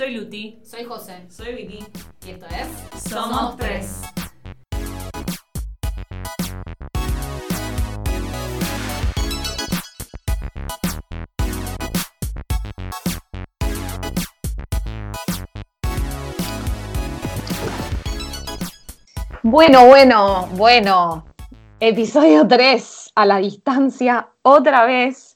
Soy Luti. Soy José. Soy Vicky. Y esto es Somos tres. Bueno, bueno, bueno. Episodio 3 a la distancia otra vez.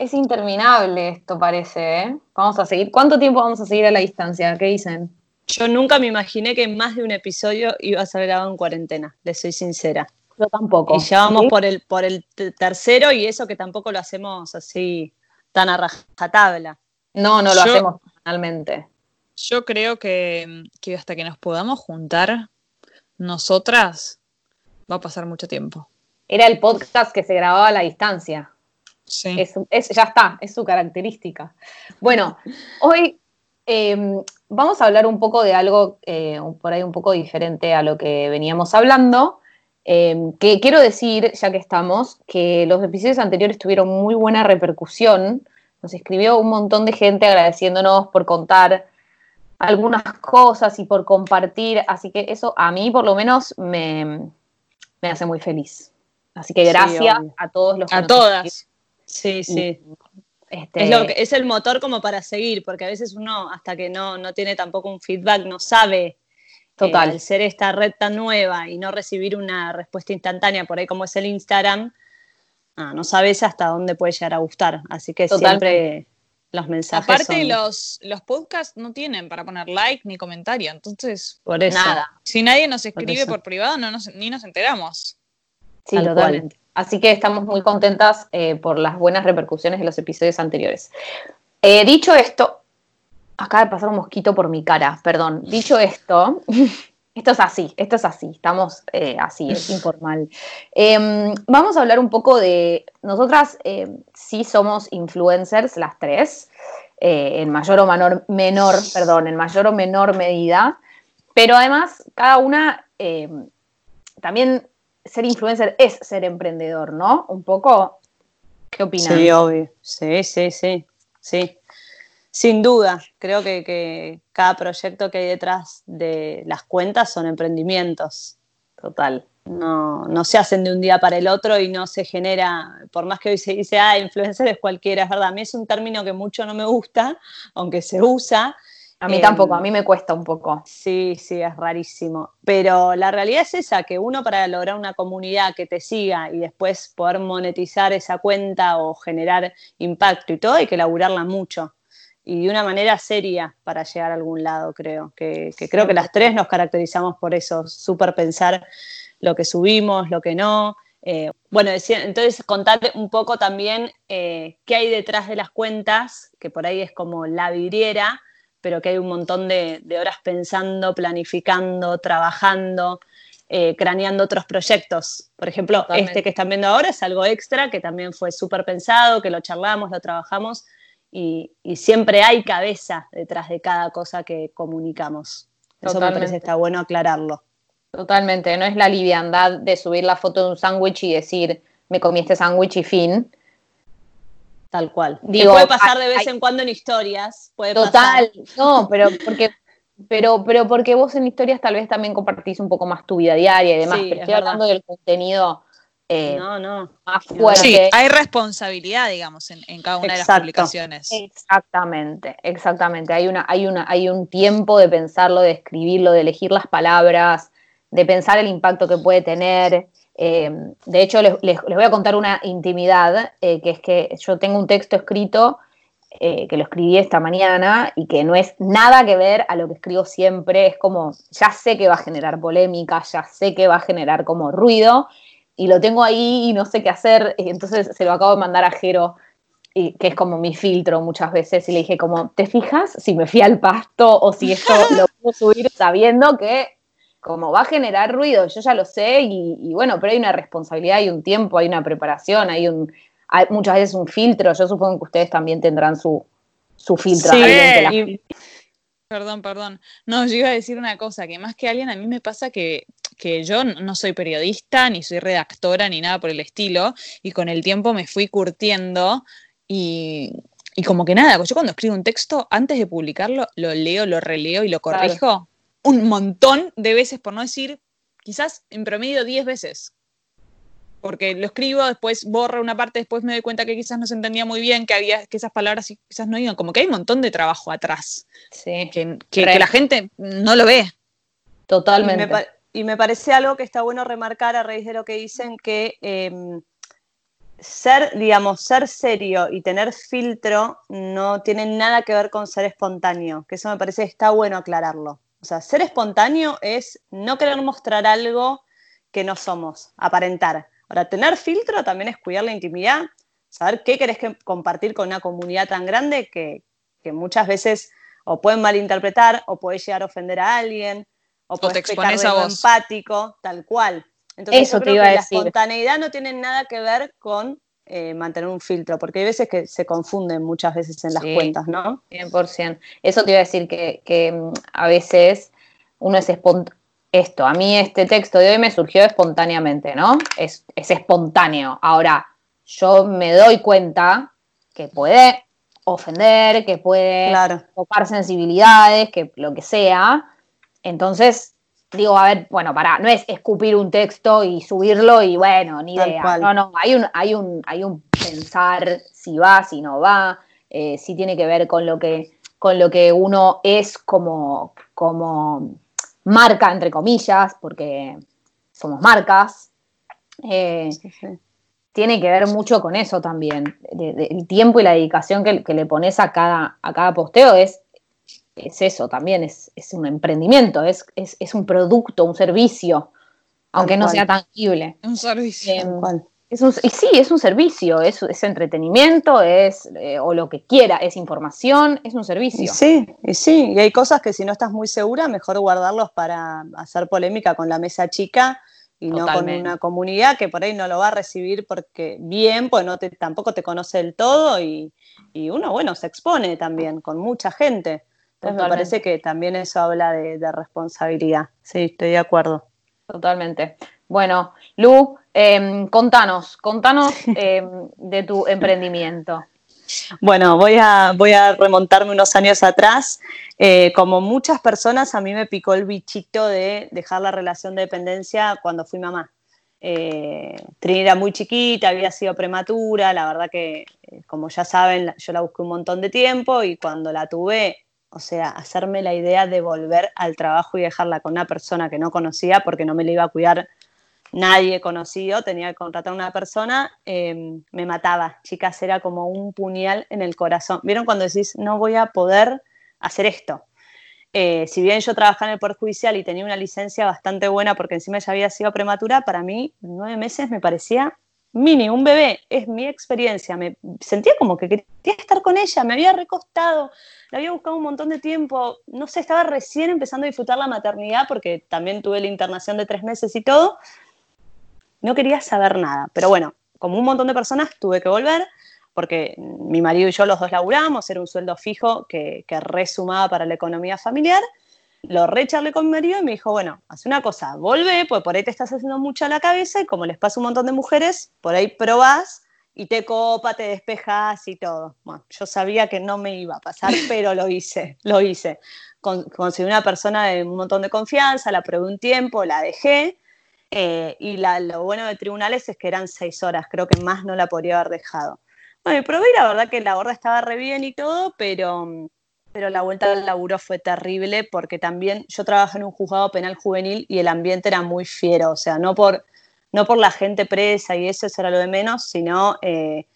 Es interminable esto parece, ¿eh? Vamos a seguir. ¿Cuánto tiempo vamos a seguir a la distancia? ¿Qué dicen? Yo nunca me imaginé que más de un episodio iba a ser grabado en cuarentena, les soy sincera. Yo tampoco. Y ya vamos ¿Sí? por el, por el tercero y eso que tampoco lo hacemos así tan a rajatabla. No, no lo Yo- hacemos semanalmente. Yo creo que, que hasta que nos podamos juntar, nosotras, va a pasar mucho tiempo. Era el podcast que se grababa a la distancia. Sí. Es, es- ya está, es su característica. Bueno, hoy eh, vamos a hablar un poco de algo eh, por ahí un poco diferente a lo que veníamos hablando. Eh, que quiero decir, ya que estamos, que los episodios anteriores tuvieron muy buena repercusión. Nos escribió un montón de gente agradeciéndonos por contar algunas cosas y por compartir. Así que eso a mí por lo menos me, me hace muy feliz. Así que gracias a todos los que A nos todas. Sí, sí. Este, Es, lo que, es el motor como para seguir, porque a veces uno, hasta que no, no tiene tampoco un feedback, no sabe. Total. eh, al ser esta red tan nueva y no recibir una respuesta instantánea por ahí como es el Instagram, ah, no sabes hasta dónde puede llegar a gustar. Así que siempre los mensajes. Aparte, son los, los podcasts no tienen para poner like ni comentario. Entonces, por eso. Nada. si nadie nos escribe por privado, no nos- ni nos enteramos. Sí, Tal totalmente. Así que estamos muy contentas eh, por las buenas repercusiones de los episodios anteriores. Eh, dicho esto, acaba de pasar un mosquito por mi cara, perdón. Dicho esto, esto es así, esto es así, estamos eh, así, es informal. Em, vamos a hablar un poco de, nosotras sí somos influencers, las tres, en mayor o menor, menor, perdón, en mayor o menor medida, pero además cada una también ser influencer es ser emprendedor, ¿no? Un poco, ¿qué opinan? Sí, obvio. Sí, sí, sí. Sí. Sin duda, creo que, que cada proyecto que hay detrás de las cuentas son emprendimientos. Total. No, no se hacen de un día para el otro y no se genera, por más que hoy se dice, ah, influencer es cualquiera, es verdad, a mí es un término que mucho no me gusta, aunque se usa. A mí Em, tampoco, a mí me cuesta un poco. Sí, sí, es rarísimo. Pero la realidad es esa, que uno para lograr una comunidad que te siga y después poder monetizar esa cuenta o generar impacto y todo, hay que laburarla mucho. Y de una manera seria para llegar a algún lado, creo. Que, que creo que las tres nos caracterizamos por eso, súper pensar lo que subimos, lo que no. Eh, bueno, entonces contarle un poco también eh, qué hay detrás de las cuentas, que por ahí es como la vidriera, pero que hay un montón de, de horas pensando, planificando, trabajando, eh, craneando otros proyectos. Por ejemplo, Totalmente. este que están viendo ahora es algo extra, que también fue súper pensado, que lo charlamos, lo trabajamos, y, y siempre hay cabeza detrás de cada cosa que comunicamos. Eso me Totalmente. parece está bueno aclararlo. Totalmente. No es la liviandad de subir la foto de un sándwich y decir, me comí este sándwich y fin. Tal cual. Digo, que puede pasar de hay- vez en cuando en historias. Puede Total. pasar. No, pero porque, pero, pero porque vos en historias tal vez también compartís un poco más tu vida diaria y demás. Sí, pero es estoy verdad. hablando del contenido eh, No, no. más fuerte. Sí, hay responsabilidad, digamos, en, en cada una de las publicaciones. Exactamente, exactamente. Hay, una, hay, una, hay un tiempo de pensarlo, de escribirlo, de elegir las palabras, de pensar el impacto que puede tener. Eh, de hecho, les, les- les voy a contar una intimidad, eh, que es que yo tengo un texto escrito eh, que lo escribí esta mañana y que no es nada que ver a lo que escribo siempre. Es como, ya sé que va a generar polémica, ya sé que va a generar como ruido y lo tengo ahí y no sé qué hacer. Y entonces se lo acabo de mandar a Jero y que es como mi filtro muchas veces, y le dije como, ¿te fijas si me fui al pasto o si esto lo puedo subir sabiendo que como va a generar ruido, yo ya lo sé, y, y bueno, pero hay una responsabilidad, hay un tiempo, hay una preparación, hay un hay muchas veces un filtro, yo supongo que ustedes también tendrán su, su filtro. Sí, la- y- Perdón, perdón. No, yo iba a decir una cosa, que más que alguien a mí me pasa que, que yo no soy periodista, ni soy redactora, ni nada por el estilo, y con el tiempo me fui curtiendo y y como que nada, yo cuando escribo un texto, antes de publicarlo, lo leo, lo releo y lo corrijo un montón de veces, por no decir, quizás en promedio 10 veces. Porque lo escribo, después borro una parte, después me doy cuenta que quizás no se entendía muy bien, que había que esas palabras quizás no iban. Como que hay un montón de trabajo atrás. Sí. Que, la gente no lo ve. Totalmente. Y me, parece algo que está bueno remarcar a raíz de lo que dicen que em, ser, digamos, ser serio y tener filtro no tiene nada que ver con ser espontáneo, que eso me parece que está bueno aclararlo. O sea, ser espontáneo es no querer mostrar algo que no somos, aparentar. Ahora, tener filtro también es cuidar la intimidad, saber qué querés compartir con una comunidad tan grande que, muchas veces o pueden malinterpretar o puede llegar a ofender a alguien o, puede te expones a vos. empático, tal cual. Entonces, Eso yo creo que la espontaneidad no tiene nada que ver con eh, mantener un filtro, porque hay veces que se confunden muchas veces en las cuentas, ¿no? 100%. Eso te iba a decir que, mm, a veces uno es Esto, a mí este texto de hoy me surgió espontáneamente, ¿no? Es, espontáneo. Ahora, yo me doy cuenta que puede ofender, que puede tocar sensibilidades, que lo que sea. Entonces, digo, a ver, bueno, para, no es escupir un texto y subirlo y bueno, ni idea. No, no, hay un, hay un, hay un pensar si va, si no va, eh, si tiene que ver con lo que, con lo que uno es como, como marca, entre comillas, porque somos marcas. Eh, tiene que ver mucho con eso también. el tiempo y la dedicación que, que, le pones a cada, a cada posteo es es eso también, es, un emprendimiento, es, es, un producto, un servicio, aunque no sea tangible. Un servicio. Em, es un, y sí, es un servicio, es, es entretenimiento, es eh, o lo que quiera, es información, es un servicio. sí, y sí, y hay cosas que si no estás muy segura, mejor guardarlos para hacer polémica con la mesa chica y no con una comunidad que por ahí no lo va a recibir porque bien, pues no te, tampoco te conoce del todo y, y uno, bueno, se expone también con mucha gente. Entonces me parece que también eso habla de, responsabilidad. Sí, estoy de acuerdo. Totalmente. Bueno, Lu, em, contanos, contanos em, de tu emprendimiento. Bueno, voy a, voy a remontarme unos años atrás. Eh, como muchas personas, a mí me picó el bichito de dejar la relación de dependencia cuando fui mamá. Eh, Trini era muy chiquita, había sido prematura, la verdad que, eh, como ya saben, yo la busqué un montón de tiempo y cuando la tuve o sea, hacerme la idea de volver al trabajo y dejarla con una persona que no conocía porque no me la iba a cuidar nadie conocido, tenía que contratar a una persona, em, me mataba. Chicas, era como un puñal en el corazón. ¿Vieron cuando decís, no voy a poder hacer esto? Eh, si bien yo trabajaba en el Poder Judicial y tenía una licencia bastante buena porque encima ya había sido prematura, para mí nueve meses me parecía mini, un bebé, es mi experiencia. Me sentía como que quería estar con ella, me había recostado, la había buscado un montón de tiempo, no sé, estaba recién empezando a disfrutar la maternidad porque también tuve la internación de tres meses y todo. No quería saber nada, pero bueno, como un montón de personas tuve que volver porque mi marido y yo los dos laburamos, era un sueldo fijo que, que resumaba para la economía familiar lo recharle con mi marido y me dijo, bueno, haz una cosa, vuelve, pues por ahí te estás haciendo mucho a la cabeza y como les pasa a un montón de mujeres, por ahí probás y te copa, te despejas y todo. Bueno, yo sabía que no me iba a pasar, pero lo hice, lo hice. conseguí una persona de un montón de confianza, la probé un tiempo, la dejé. Eh, y lo bueno de tribunales es que eran seis horas, creo que más no la podría haber dejado. Bueno, y probé y la verdad que la gorda estaba re bien y todo, pero pero la vuelta al laburo fue terrible porque también yo trabajo en un juzgado penal juvenil y el ambiente era muy fiero, o sea, no por, no por la gente presa y eso, eso era lo de menos, sino eh,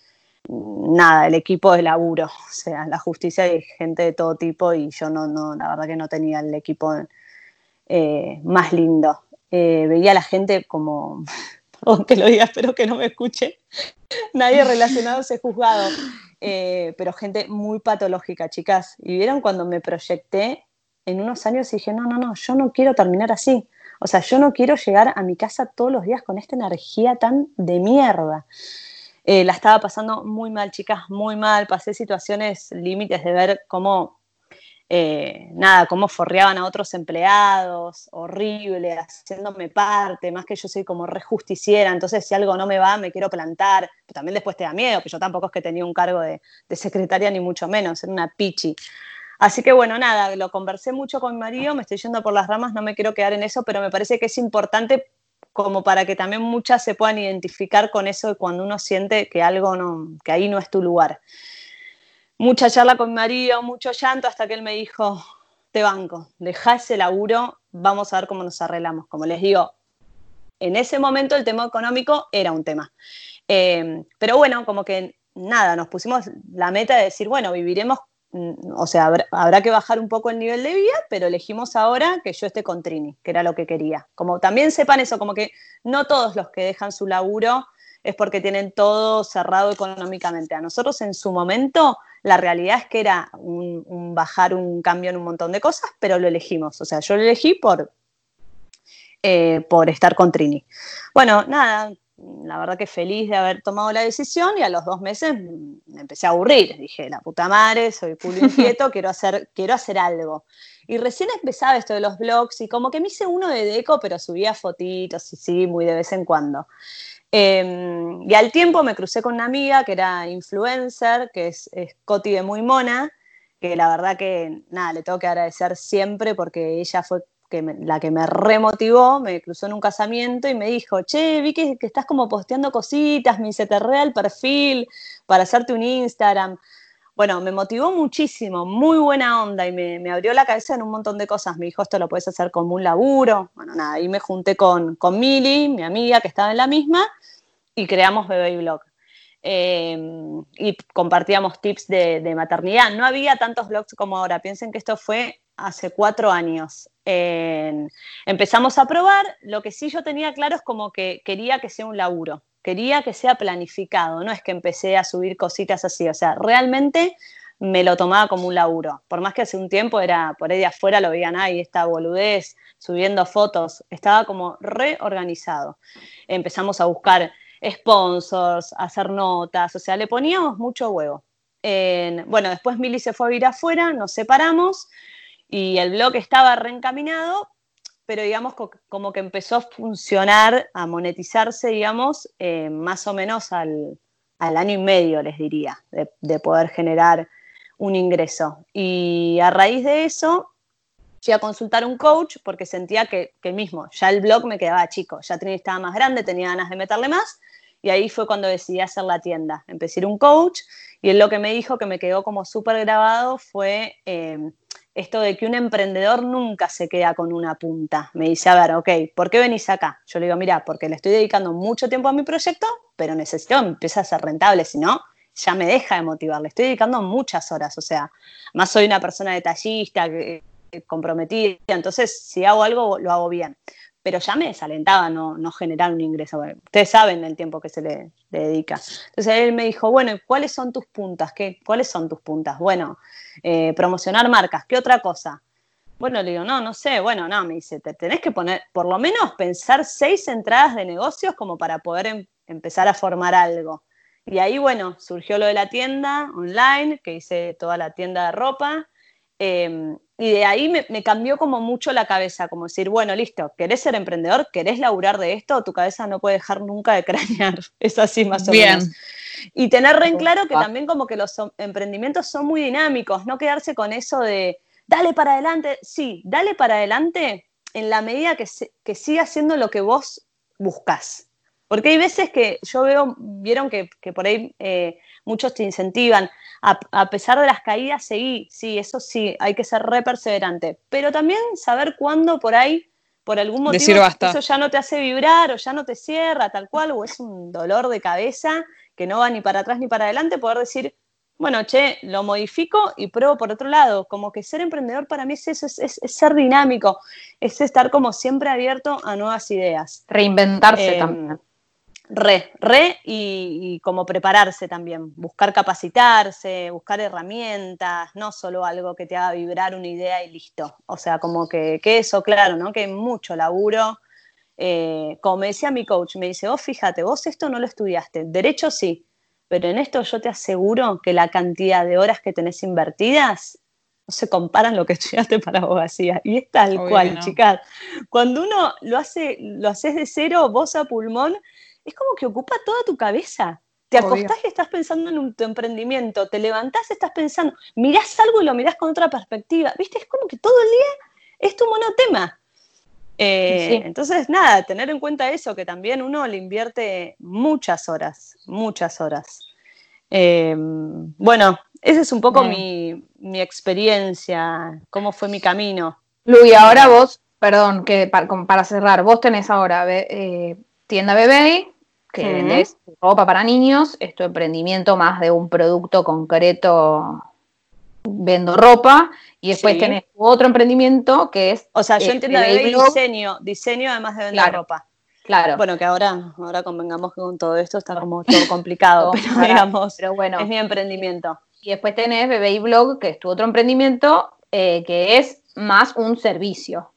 nada, el equipo de laburo, o sea, la justicia hay gente de todo tipo y yo no, no la verdad que no tenía el equipo eh, más lindo. Eh, veía a la gente como, aunque lo diga, espero que no me escuche, nadie relacionado a ese juzgado. Eh, pero gente muy patológica, chicas. Y vieron cuando me proyecté en unos años dije, no, no, no, yo no quiero terminar así. O sea, yo no quiero llegar a mi casa todos los días con esta energía tan de mierda. Eh, la estaba pasando muy mal, chicas, muy mal. Pasé situaciones límites de ver cómo eh, nada, cómo forreaban a otros empleados, horrible, haciéndome parte, más que yo soy como rejusticiera, entonces si algo no me va, me quiero plantar, también después te da miedo, que yo tampoco es que tenía un cargo de, secretaria ni mucho menos, era una pichi. Así que bueno, nada, lo conversé mucho con mi marido, me estoy yendo por las ramas, no me quiero quedar en eso, pero me parece que es importante como para que también muchas se puedan identificar con eso de cuando uno siente que algo no, que ahí no es tu lugar mucha charla con mi marido, mucho llanto, hasta que él me dijo, te banco, deja ese laburo, vamos a ver cómo nos arreglamos. Como les digo, en ese momento el tema económico era un tema. Eh, pero bueno, como que nada, nos pusimos la meta de decir, bueno, viviremos, mm, o sea, habrá, que bajar un poco el nivel de vida, pero elegimos ahora que yo esté con Trini, que era lo que quería. Como también sepan eso, como que no todos los que dejan su laburo es porque tienen todo cerrado económicamente. A nosotros en su momento la realidad es que era un, bajar un cambio en un montón de cosas, pero lo elegimos. O sea, yo lo elegí por, eh, por estar con Trini. Bueno, nada, la verdad que feliz de haber tomado la decisión y a los dos meses me empecé a aburrir. Dije, la puta madre, soy culo inquieto, quiero hacer, quiero hacer algo. Y recién empezaba esto de los blogs y como que me hice uno de deco, pero subía fotitos y sí, muy de vez en cuando. Em, y al tiempo me crucé con una amiga que era influencer, que es, es Coti de Muy Mona, que la verdad que nada, le tengo que agradecer siempre porque ella fue la que me remotivó, me cruzó en un casamiento y me dijo, che, vi que, estás como posteando cositas, me hice te el perfil para hacerte un Instagram. Bueno, me motivó muchísimo, muy buena onda y me, abrió la cabeza en un montón de cosas. Me dijo, esto lo puedes hacer como un laburo. Bueno, nada, ahí me junté con, con Mili, mi amiga que estaba en la misma, y creamos Bebé Blog. Eh, y compartíamos tips de, maternidad. No había tantos blogs como ahora. Piensen que esto fue hace cuatro años. empezamos a probar. Lo que sí yo tenía claro es como que quería que sea un laburo. Quería que sea planificado. No es que empecé a subir cositas así. O sea, realmente me lo tomaba como un laburo. Por más que hace un tiempo era por ahí de afuera lo veían ahí, esta boludez, subiendo fotos. Estaba como reorganizado. Empezamos a buscar sponsors, hacer notas, o sea, le poníamos mucho huevo. bueno, después Mili se fue a vivir afuera, nos separamos y el blog estaba reencaminado, pero digamos como que empezó a funcionar, a monetizarse, digamos, eh, más o menos al, año y medio, les diría, de, poder generar un ingreso. Y a raíz de eso, fui a consultar un coach porque sentía que, que mismo, ya el blog me quedaba chico, ya tenía, estaba más grande, tenía ganas de meterle más, y ahí fue cuando decidí hacer la tienda. Empecé a ir un coach y él lo que me dijo que me quedó como súper grabado fue eh, esto de que un emprendedor nunca se queda con una punta. Me dice, a ver, ok, ¿por qué venís acá? Yo le digo, mira, porque le estoy dedicando mucho tiempo a mi proyecto, pero necesito empezar a ser rentable, si no, ya me deja de motivar. Le estoy dedicando muchas horas, o sea, más soy una persona detallista, comprometida, entonces si hago algo, lo hago bien pero ya me desalentaba no, no generar un ingreso. ustedes saben el tiempo que se le, dedica. Entonces él me dijo, bueno, ¿cuáles son tus puntas? ¿Qué, ¿Cuáles son tus puntas? Bueno, eh, promocionar marcas, ¿qué otra cosa? Bueno, le digo, no, no sé, bueno, no, me dice, te tenés que poner, por lo menos pensar seis entradas de negocios como para poder em, empezar a formar algo. Y ahí, bueno, surgió lo de la tienda online, que hice toda la tienda de ropa, Em, y de ahí me, cambió como mucho la cabeza, como decir, bueno, listo, ¿querés ser emprendedor? ¿Querés laburar de esto? Tu cabeza no puede dejar nunca de cranear. Es así más o menos. Y tener re en claro que también como que los emprendimientos son muy dinámicos, no quedarse con eso de, dale para adelante. Sí, dale para adelante en la medida que, que siga haciendo lo que vos buscas. Porque hay veces que yo veo, vieron que, por ahí eh, muchos te incentivan, a, pesar de las caídas, seguí, sí, eso sí, hay que ser re perseverante, pero también saber cuándo por ahí, por algún motivo, eso ya no te hace vibrar o ya no te cierra tal cual, o es un dolor de cabeza que no va ni para atrás ni para adelante, poder decir, bueno, che, lo modifico y pruebo por otro lado. Como que ser emprendedor para mí es eso, es, ser dinámico, es estar como siempre abierto a nuevas ideas. Reinventarse em, también. Re, re y, como prepararse también, buscar capacitarse, buscar herramientas, no solo algo que te haga vibrar una idea y listo. O sea, como que, eso, claro, ¿no? Que hay mucho laburo. Eh, como me decía mi coach, me dice, vos fíjate, vos esto no lo estudiaste, derecho sí, pero en esto yo te aseguro que la cantidad de horas que tenés invertidas no se comparan lo que estudiaste para abogacía. Y es tal cual, chicas. Cuando uno lo hace, lo haces de cero, voz a pulmón, es como que ocupa toda tu cabeza. Te acostás y estás pensando en un, tu emprendimiento, te levantás y estás pensando, mirás algo y lo mirás con otra perspectiva. ¿Viste? Es como que todo el día es tu monotema. Eh, entonces, nada, tener en cuenta eso, que también uno le invierte muchas horas, muchas horas. Eh, bueno, esa es un poco mi, experiencia, cómo fue mi camino. Luis, ahora vos, perdón, que para, cerrar, vos tenés ahora eh, tienda bebé, que vendés ropa para niños, es tu emprendimiento más de un producto concreto, vendo ropa, y después tenés otro emprendimiento que es... O sea, yo eh, entiendo bebé diseño, diseño además de vender ropa. Claro. Bueno, que ahora, ahora convengamos que con todo esto está como todo complicado, pero digamos, pero bueno, es mi emprendimiento. Y después tenés Bebé y Blog, que es tu otro emprendimiento, eh, que es más un servicio.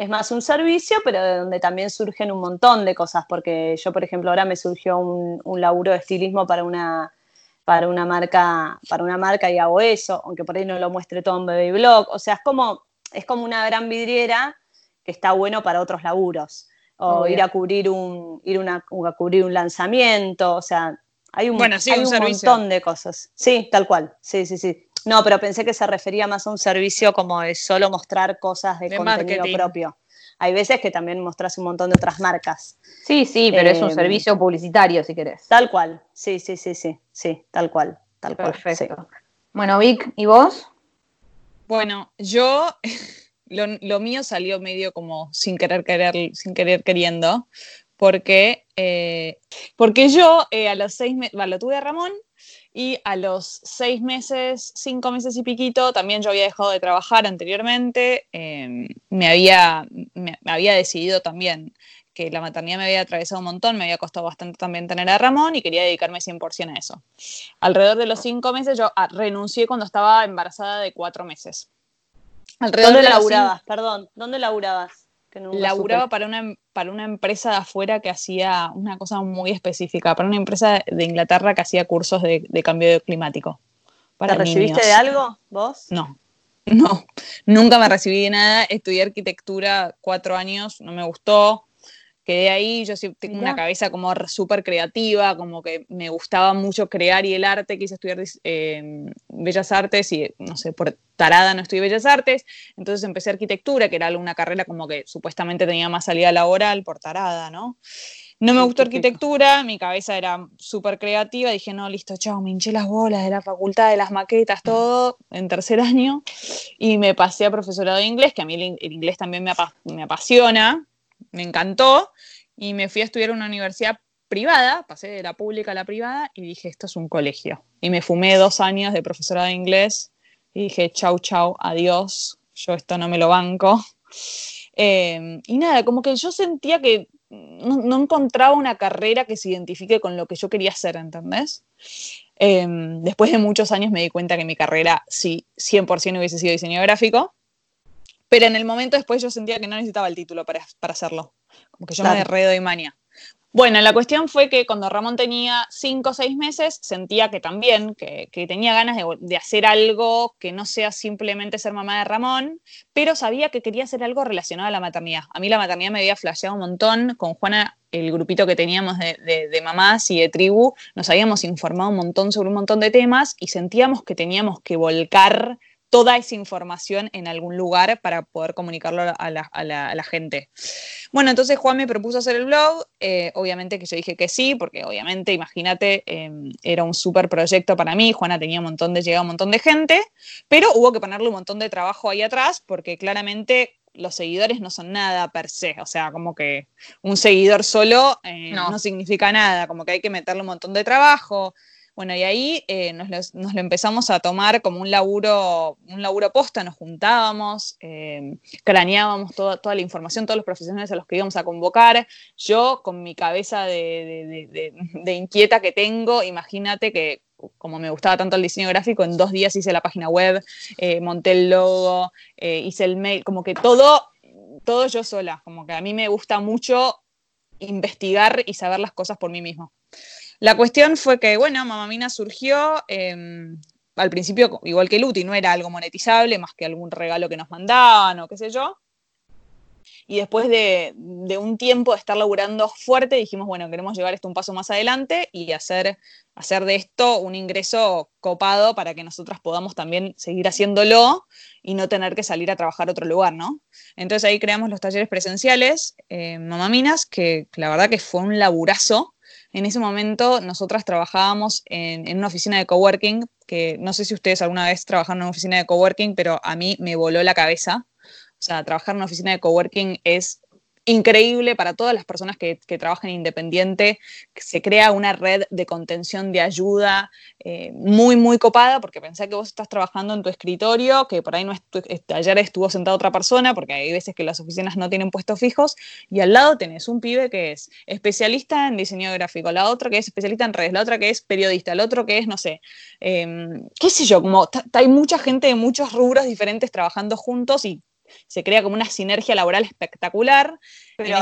Es más un servicio, pero de donde también surgen un montón de cosas, porque yo, por ejemplo, ahora me surgió un, un laburo de estilismo para una, para una marca, para una marca y hago eso, aunque por ahí no lo muestre todo en Baby Blog. O sea, es como, es como una gran vidriera que está bueno para otros laburos. O ir a cubrir un, ir a cubrir un lanzamiento. O sea, hay un, montón de cosas. Sí, tal cual. Sí, sí, sí. No, pero pensé que se refería más a un servicio como de solo mostrar cosas de, contenido propio. Hay veces que también mostrás un montón de otras marcas. Sí, sí, pero es un eh, servicio publicitario si querés. Tal cual. Sí, sí, sí, sí. Sí, tal cual. Tal Perfecto. Bueno, Vic, ¿y vos? Bueno, yo lo, mío salió medio como sin querer querer, sin querer queriendo, porque, eh, porque yo eh, a los seis meses, lo tuve a Ramón y a los seis meses, cinco meses y piquito, también yo había dejado de trabajar anteriormente, em, me, había, me, había decidido también que la maternidad me había atravesado un montón, me había costado bastante también tener a Ramón y quería dedicarme 100% a eso. Alrededor de los cinco meses yo ah, renuncié cuando estaba embarazada de cuatro meses. ¿Dónde laburabas? Perdón, ¿dónde laburabas? Laburaba para una, para una empresa de afuera que hacía una cosa muy específica, para una empresa de Inglaterra que hacía cursos de, cambio climático. Para ¿Te recibiste de algo vos? No, no, nunca me recibí de nada. Estudié arquitectura cuatro años, no me gustó quedé ahí, yo tengo una cabeza como súper creativa, como que me gustaba mucho crear y el arte, quise estudiar em, Bellas Artes y, no sé, por tarada no estudié Bellas Artes, entonces empecé arquitectura, que era una carrera como que supuestamente tenía más salida laboral por tarada, ¿no? No me gustó arquitectura, mi cabeza era súper creativa, dije, no, listo, chao, me hinché las bolas de la facultad, de las maquetas, todo, en tercer año, y me pasé a profesorado de inglés, que a mí el, inglés también me, me apasiona, me encantó y me fui a estudiar en una universidad privada, pasé de la pública a la privada y dije, esto es un colegio. Y me fumé dos años de profesora de inglés y dije, chau, chau, adiós, yo esto no me lo banco. Em, y nada, como que yo sentía que no, encontraba una carrera que se identifique con lo que yo quería hacer, ¿entendés? Em, después de muchos años me di cuenta que mi carrera sí, 100% hubiese sido diseño gráfico, pero en el momento después yo sentía que no necesitaba el título para, hacerlo. Como que yo me me de mania. Bueno, la cuestión fue que cuando Ramón tenía cinco o seis meses, sentía que también, que, tenía ganas de, hacer algo que no sea simplemente ser mamá de Ramón, pero sabía que quería hacer algo relacionado a la maternidad. A mí la maternidad me había flasheado un montón. Con Juana, el grupito que teníamos de, de mamás y de tribu, nos habíamos informado un montón sobre un montón de temas y sentíamos que teníamos que volcar toda esa información en algún lugar para poder comunicarlo a la, gente. Bueno, entonces Juan me propuso hacer el blog, eh, obviamente que yo dije que sí, porque obviamente, imagínate, em, era un súper proyecto para mí, Juana tenía un montón de llegada, un montón de gente, pero hubo que ponerle un montón de trabajo ahí atrás, porque claramente los seguidores no son nada per se, o sea, como que un seguidor solo eh, no. no significa nada, como que hay que meterle un montón de trabajo, bueno, y ahí eh, nos, lo, empezamos a tomar como un laburo, un laburo posta, nos juntábamos, eh, craneábamos toda, la información, todos los profesionales a los que íbamos a convocar. Yo, con mi cabeza de, inquieta que tengo, imagínate que como me gustaba tanto el diseño gráfico, en dos días hice la página web, eh, monté el logo, hice el mail, como que todo, todo yo sola, como que a mí me gusta mucho investigar y saber las cosas por mí mismo. La cuestión fue que, bueno, Mamamina surgió, em, al principio, igual que Luti, no era algo monetizable, más que algún regalo que nos mandaban o qué sé yo. Y después de, un tiempo de estar laburando fuerte, dijimos, bueno, queremos llevar esto un paso más adelante y hacer, hacer de esto un ingreso copado para que nosotras podamos también seguir haciéndolo y no tener que salir a trabajar a otro lugar, ¿no? Entonces ahí creamos los talleres presenciales, eh, Mamaminas, que la verdad que fue un laburazo. En ese momento nosotras trabajábamos en, en, una oficina de coworking, que no sé si ustedes alguna vez trabajaron en una oficina de coworking, pero a mí me voló la cabeza. O sea, trabajar en una oficina de coworking es increíble para todas las personas que, que trabajan independiente. Se crea una red de contención, de ayuda eh, muy, muy copada, porque pensé que vos estás trabajando en tu escritorio, que por ahí no ayer estuvo sentada otra persona, porque hay veces que las oficinas no tienen puestos fijos, y al lado tenés un pibe que es especialista en diseño gráfico, la otra que es especialista en redes, la otra que es periodista, el otro que es, no sé, em, qué sé yo, como hay mucha gente de muchos rubros diferentes trabajando juntos y se crea como una sinergia laboral espectacular. Pero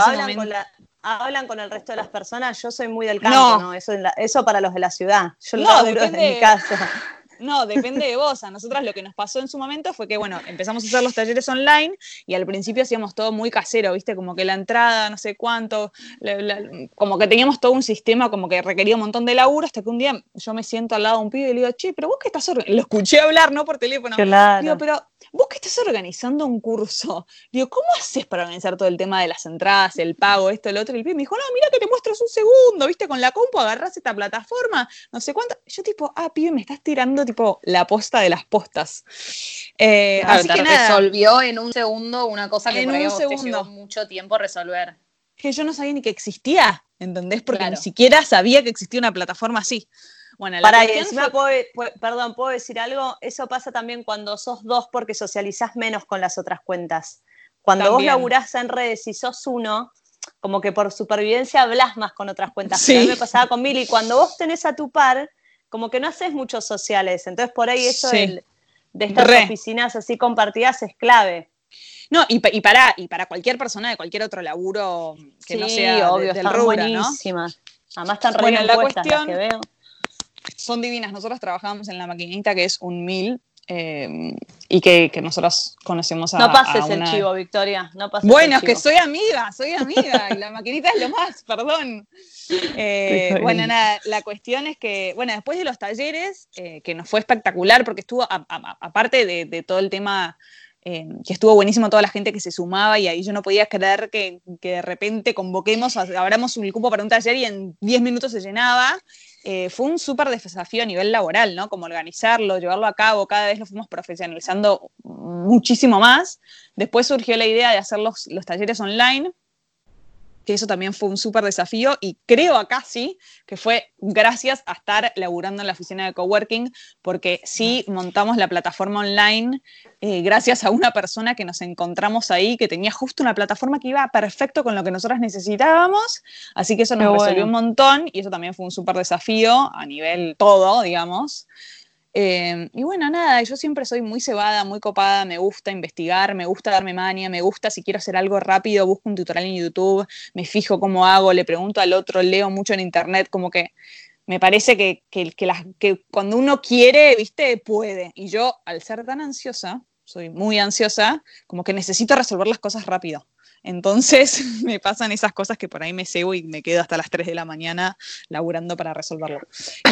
hablan, con el resto de las personas, yo soy muy del campo, ¿no? Eso, eso, para los de la ciudad, yo lo desde mi casa. No, depende de vos. A nosotras lo que nos pasó en su momento fue que, bueno, empezamos a hacer los talleres online y al principio hacíamos todo muy casero, ¿viste? Como que la entrada, no sé cuánto, como que teníamos todo un sistema como que requería un montón de laburo hasta que un día yo me siento al lado de un pibe y le digo, che, pero vos que estás Lo escuché hablar, ¿no? Por teléfono. Claro. Digo, pero vos que estás organizando un curso, digo, ¿cómo haces para organizar todo el tema de las entradas, el pago, esto, el otro? Y el pibe me dijo, no, mira que te muestras un segundo, ¿viste? Con la compu agarrás esta plataforma, no sé cuánto. Yo tipo, ah, pibe, me estás tirando tipo la posta de las postas. Eh, así que resolvió en un segundo una cosa que en un segundo. mucho tiempo resolver. Que yo no sabía ni que existía, ¿entendés? Porque ni siquiera sabía que existía una plataforma así. Bueno, Para encima, perdón, ¿puedo decir algo? Eso pasa también cuando sos dos porque socializás menos con las otras cuentas. Cuando vos laburás en redes y sos uno, como que por supervivencia hablas más con otras cuentas. Sí. A mí me pasaba con Mili, cuando vos tenés a tu par, como que no haces muchos sociales. Entonces, por ahí eso de estas oficinas así compartidas es clave. No, y, para, y para cualquier persona de cualquier otro laburo que no sea obvio, del rubro, buenísimas. Además están re bueno, la cuestión, que veo. Son divinas. Nosotros trabajamos en la maquinita que es un mil eh, y que, que nosotros conocemos a. No pases el chivo, Victoria. No pases bueno, es que soy amiga, soy amiga. y la maquinita es lo más, perdón. Eh, bueno, nada, la cuestión es que, bueno, después de los talleres, eh, que nos fue espectacular porque estuvo, aparte de, todo el tema. que estuvo buenísimo toda la gente que se sumaba y ahí yo no podía creer que, que de repente convoquemos, abramos un cupo para un taller y en 10 minutos se llenaba eh, fue un súper desafío a nivel laboral, ¿no? Como organizarlo, llevarlo a cabo, cada vez lo fuimos profesionalizando muchísimo más. Después surgió la idea de hacer los, los talleres online, que eso también fue un súper desafío y creo acá sí que fue gracias a estar laburando en la oficina de coworking, porque sí montamos la plataforma online eh, gracias a una persona que nos encontramos ahí, que tenía justo una plataforma que iba perfecto con lo que nosotros necesitábamos, así que eso nos resolvió un montón y eso también fue un súper desafío a nivel todo, digamos. Eh, y bueno, nada, yo siempre soy muy cebada, muy copada, me gusta investigar, me gusta darme mania, me gusta si quiero hacer algo rápido, busco un tutorial en YouTube, me fijo cómo hago, le pregunto al otro, leo mucho en internet, como que me parece que, que, que cuando uno quiere, viste, puede. Y yo, al ser tan ansiosa, soy muy ansiosa, como que necesito resolver las cosas rápido. Entonces me pasan esas cosas que por ahí me cebo y me quedo hasta las 3 de la mañana laburando para resolverlo.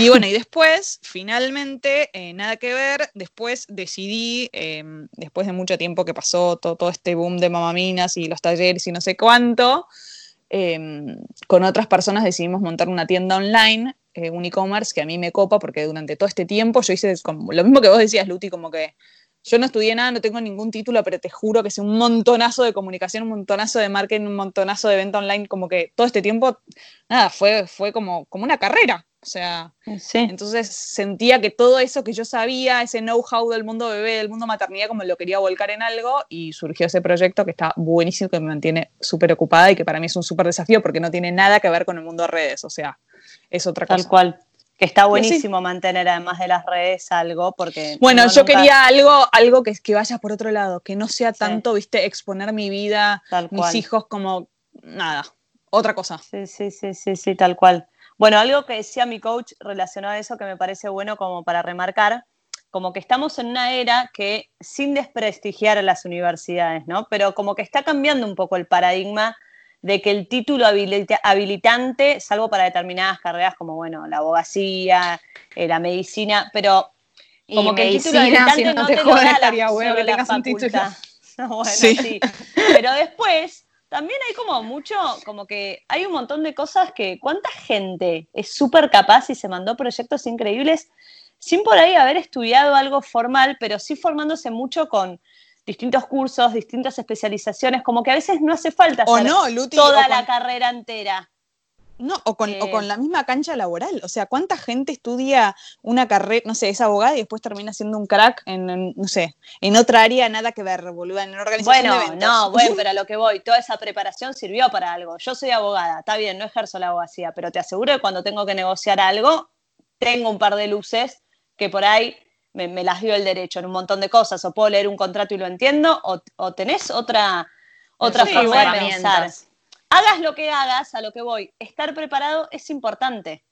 Y bueno, y después, finalmente, eh, nada que ver, después decidí, em, después de mucho tiempo que pasó todo, este boom de mamaminas y los talleres y no sé cuánto, em, con otras personas decidimos montar una tienda online, eh, un e-commerce que a mí me copa porque durante todo este tiempo yo hice lo mismo que vos decías, Luti, como que yo no estudié nada, no tengo ningún título, pero te juro que es un montonazo de comunicación, un montonazo de marketing, un montonazo de venta online, como que todo este tiempo, nada, fue, fue como, como una carrera. O sea, entonces sentía que todo eso que yo sabía, ese know-how del mundo bebé, del mundo maternidad, como lo quería volcar en algo y surgió ese proyecto que está buenísimo, que me mantiene súper ocupada y que para mí es un súper desafío porque no tiene nada que ver con el mundo de redes, o sea, es otra cosa. Tal cual. Que está buenísimo mantener además de las redes algo, porque... Bueno, yo quería algo, algo que, que vaya por otro lado, que no sea tanto, viste, exponer mi vida, mis hijos como nada, otra cosa. Sí, sí, sí, sí, sí, tal cual. Bueno, algo que decía mi coach relacionado a eso que me parece bueno como para remarcar, como que estamos en una era que, sin desprestigiar a las universidades, ¿no? Pero como que está cambiando un poco el paradigma de que el título habilitante, salvo para determinadas carreras como, bueno, la abogacía, eh, la medicina, pero como que el título habilitante no, te, lo da la, bueno que bueno, sí. Pero después también hay como mucho, como que hay un montón de cosas que, ¿cuánta gente es súper capaz y se mandó proyectos increíbles sin por ahí haber estudiado algo formal, pero sí formándose mucho con distintos cursos, distintas especializaciones, como que a veces no hace falta hacer toda la carrera entera. No, o con, o con, eh. la misma cancha laboral. O sea, ¿cuánta gente estudia una carrera, no sé, es abogada y después termina siendo un crack en, no sé, en otra área, nada que ver, boluda, en organización bueno, no, bueno, pero a lo que voy, toda esa preparación sirvió para algo. Yo soy abogada, está bien, no ejerzo la abogacía, pero te aseguro que cuando tengo que negociar algo, tengo un par de luces que por ahí me, las dio el derecho en un montón de cosas, o puedo leer un contrato y lo entiendo, o, tenés otra, otra forma de pensar. Hagas lo que hagas, a lo que voy, estar preparado es importante.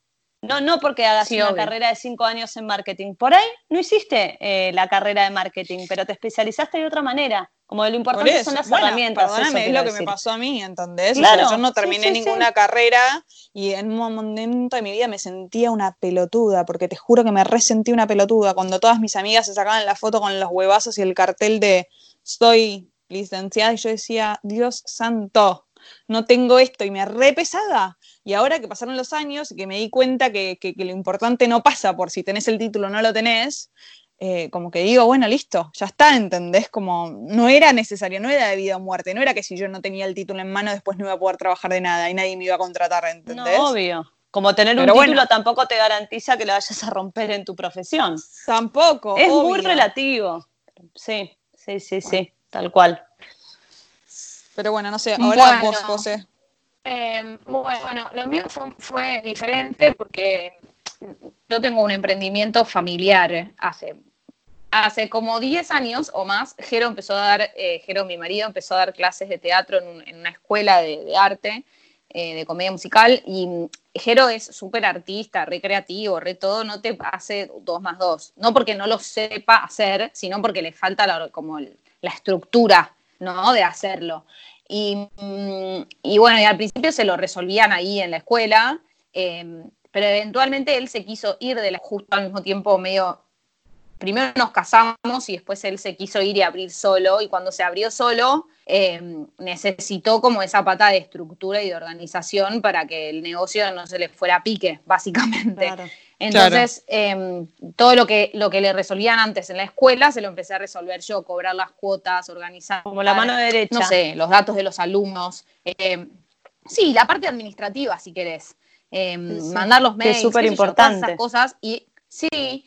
No, no porque hagas una carrera de cinco años en marketing. Por ahí no hiciste eh, la carrera de marketing, pero te especializaste de otra manera. Como lo importante son las herramientas. Perdóname, es lo que me pasó a mí, ¿entendés? yo no terminé ninguna carrera y en un momento de mi vida me sentía una pelotuda, porque te juro que me resentí una pelotuda cuando todas mis amigas se sacaban la foto con los huevazos y el cartel de estoy licenciada y yo decía, Dios santo, no tengo esto y me re pesada. Y ahora que pasaron los años y que me di cuenta que, que, lo importante no pasa por si tenés el título o no lo tenés, eh, como que digo, bueno, listo, ya está, ¿entendés? Como no era necesario, no era de vida o muerte, no era que si yo no tenía el título en mano después no iba a poder trabajar de nada y nadie me iba a contratar, ¿entendés? No, obvio. Como tener un título tampoco te garantiza que lo vayas a romper en tu profesión. Tampoco. Es muy relativo. Sí, sí, sí, sí, tal cual. Pero bueno, no sé, ahora vos, José. Em, bueno, lo mío fue, diferente porque yo tengo un emprendimiento familiar hace, hace como 10 años o más. Jero empezó a dar, eh, Jero, mi marido, empezó a dar clases de teatro en, una escuela de, arte, eh, de comedia musical, y Jero es súper artista, recreativo, re todo, no te hace dos más dos. No porque no lo sepa hacer, sino porque le falta la, como la estructura ¿no? De hacerlo. Mm, y, bueno, y al principio se lo resolvían ahí en la escuela, em, pero eventualmente él se quiso ir de la justo al mismo tiempo medio primero nos casamos y después él se quiso ir y abrir solo y cuando se abrió solo em, necesitó como esa pata de estructura y de organización para que el negocio no se le fuera a pique, básicamente. Entonces, em, todo lo que, lo que le resolvían antes en la escuela se lo empecé a resolver yo, cobrar las cuotas, organizar. Como la mano derecha. No sé, los datos de los alumnos. Em, sí, la parte administrativa, si querés. Mandar los mails, es súper importante. esas cosas. Y sí,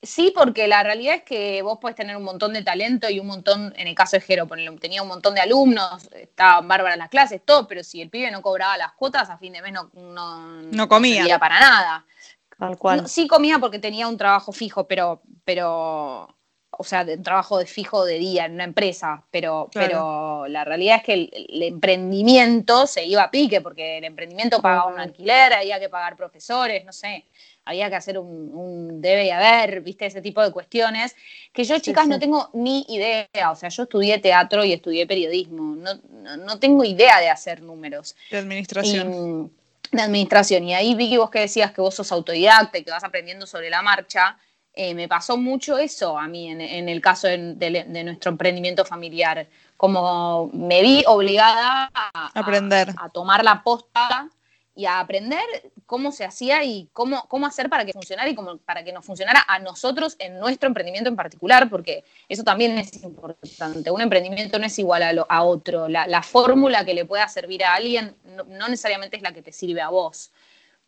Sí, porque la realidad es que vos puedes tener un montón de talento y un montón, en el caso de Jero, tenía un montón de alumnos, estaban bárbaras las clases, todo, pero si el pibe no cobraba las cuotas, a fin de mes no, no, comía. para nada. Tal cual. sí comía porque tenía un trabajo fijo, pero, pero o sea, un trabajo de fijo de día en una empresa, pero, pero la realidad es que el, emprendimiento se iba a pique, porque el emprendimiento pagaba un alquiler, había que pagar profesores, no sé había que hacer un, debe y haber, viste, ese tipo de cuestiones, que yo, chicas, no tengo ni idea, o sea, yo estudié teatro y estudié periodismo, no, tengo idea de hacer números. De administración. de administración, y ahí Vicky, vos que decías que vos sos autodidacta y que vas aprendiendo sobre la marcha, eh, me pasó mucho eso a mí en, el caso de, nuestro emprendimiento familiar, como me vi obligada a, aprender, a tomar la posta y a aprender cómo se hacía y cómo, cómo hacer para que funcionara y cómo, para que nos funcionara a nosotros en nuestro emprendimiento en particular, porque eso también es importante. Un emprendimiento no es igual a, a otro. La, fórmula que le pueda servir a alguien no, necesariamente es la que te sirve a vos.